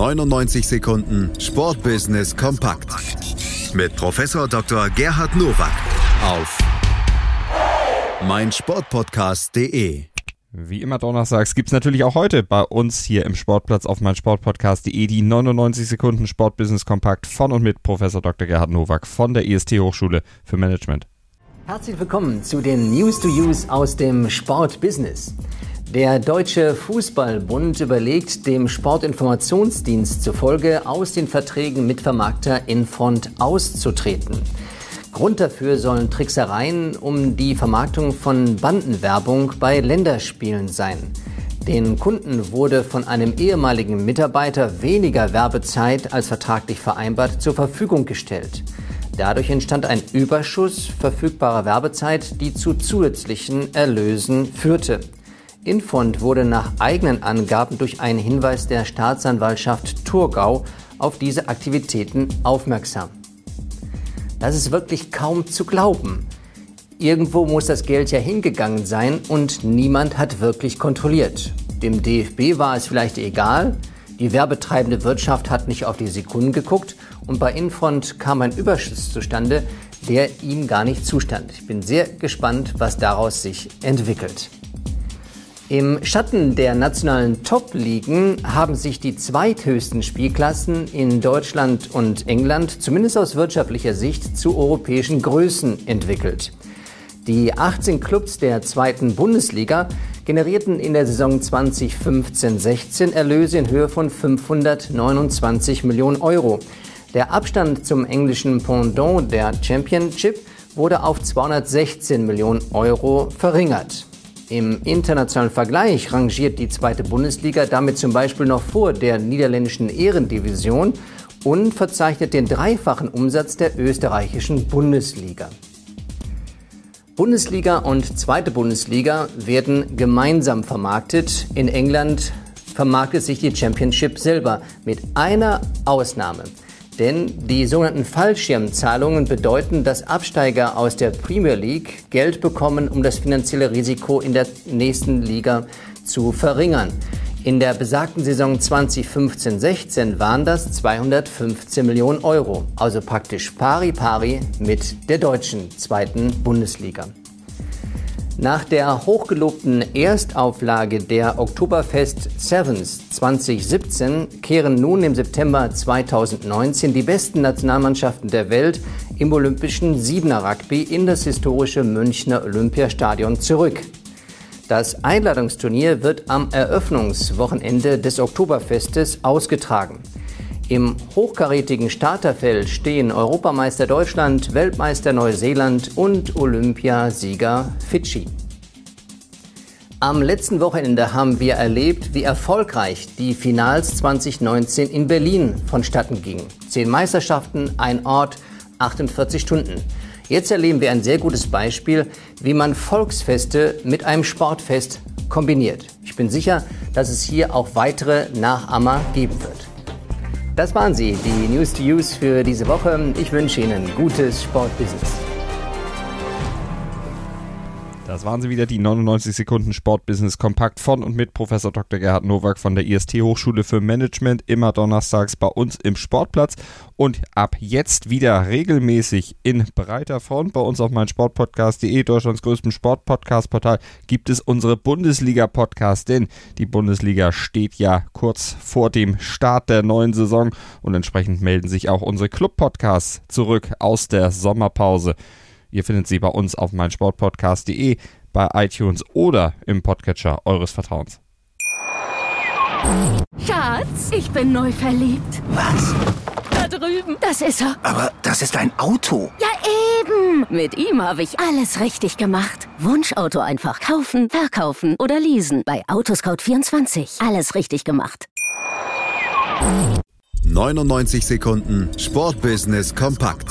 99 Sekunden Sportbusiness kompakt mit Professor Dr. Gerhard Nowak auf meinsportpodcast.de. Wie immer donnerstags gibt es natürlich auch heute bei uns hier im Sportplatz auf meinsportpodcast.de die 99 Sekunden Sportbusiness kompakt von und mit Professor Dr. Gerhard Nowak von der IST Hochschule für Management. Herzlich willkommen zu den News to Use aus dem Sportbusiness. Der Deutsche Fußballbund überlegt, dem Sportinformationsdienst zufolge aus den Verträgen mit Vermarkter Infront auszutreten. Grund dafür sollen Tricksereien um die Vermarktung von Bandenwerbung bei Länderspielen sein. Den Kunden wurde von einem ehemaligen Mitarbeiter weniger Werbezeit als vertraglich vereinbart zur Verfügung gestellt. Dadurch entstand ein Überschuss verfügbarer Werbezeit, die zu zusätzlichen Erlösen führte. Infond wurde nach eigenen Angaben durch einen Hinweis der Staatsanwaltschaft Thurgau auf diese Aktivitäten aufmerksam. Das ist wirklich kaum zu glauben. Irgendwo muss das Geld ja hingegangen sein und niemand hat wirklich kontrolliert. Dem DFB war es vielleicht egal, die werbetreibende Wirtschaft hat nicht auf die Sekunden geguckt und bei Infront kam ein Überschuss zustande, der ihm gar nicht zustand. Ich bin sehr gespannt, was daraus sich entwickelt. Im Schatten der nationalen Top-Ligen haben sich die zweithöchsten Spielklassen in Deutschland und England zumindest aus wirtschaftlicher Sicht zu europäischen Größen entwickelt. Die 18 Clubs der zweiten Bundesliga generierten in der Saison 2015-16 Erlöse in Höhe von 529 Millionen Euro. Der Abstand zum englischen Pendant der Championship wurde auf 216 Millionen Euro verringert. Im internationalen Vergleich rangiert die zweite Bundesliga damit zum Beispiel noch vor der niederländischen Ehrendivision und verzeichnet den dreifachen Umsatz der österreichischen Bundesliga. Bundesliga und zweite Bundesliga werden gemeinsam vermarktet. In England vermarktet sich die Championship selber mit einer Ausnahme. Denn die sogenannten Fallschirmzahlungen bedeuten, dass Absteiger aus der Premier League Geld bekommen, um das finanzielle Risiko in der nächsten Liga zu verringern. In der besagten Saison 2015-16 waren das 215 Millionen Euro, also praktisch pari pari mit der deutschen zweiten Bundesliga. Nach der hochgelobten Erstauflage der Oktoberfest Sevens 2017 kehren nun im September 2019 die besten Nationalmannschaften der Welt im olympischen Siebener Rugby in das historische Münchner Olympiastadion zurück. Das Einladungsturnier wird am Eröffnungswochenende des Oktoberfestes ausgetragen. Im hochkarätigen Starterfeld stehen Europameister Deutschland, Weltmeister Neuseeland und Olympiasieger Fidschi. Am letzten Wochenende haben wir erlebt, wie erfolgreich die Finals 2019 in Berlin vonstatten gingen. Zehn Meisterschaften, ein Ort, 48 Stunden. Jetzt erleben wir ein sehr gutes Beispiel, wie man Volksfeste mit einem Sportfest kombiniert. Ich bin sicher, dass es hier auch weitere Nachahmer geben wird. Das waren sie, die News to Use für diese Woche. Ich wünsche Ihnen gutes Sportbusiness. Das waren sie wieder, die 99 Sekunden Sportbusiness kompakt von und mit Professor Dr. Gerhard Nowak von der IST Hochschule für Management, immer donnerstags bei uns im Sportplatz und ab jetzt wieder regelmäßig in breiter Front bei uns auf meinsportpodcast.de, Deutschlands größtem Sportpodcast-Portal, gibt es unsere Bundesliga-Podcast, denn die Bundesliga steht ja kurz vor dem Start der neuen Saison und entsprechend melden sich auch unsere Club-Podcasts zurück aus der Sommerpause. Ihr findet sie bei uns auf meinsportpodcast.de, bei iTunes oder im Podcatcher eures Vertrauens. Schatz, ich bin neu verliebt. Was? Da drüben. Das ist er. Aber das ist ein Auto. Ja, eben. Mit ihm habe ich alles richtig gemacht. Wunschauto einfach kaufen, verkaufen oder leasen. Bei Autoscout24. Alles richtig gemacht. 99 Sekunden Sportbusiness kompakt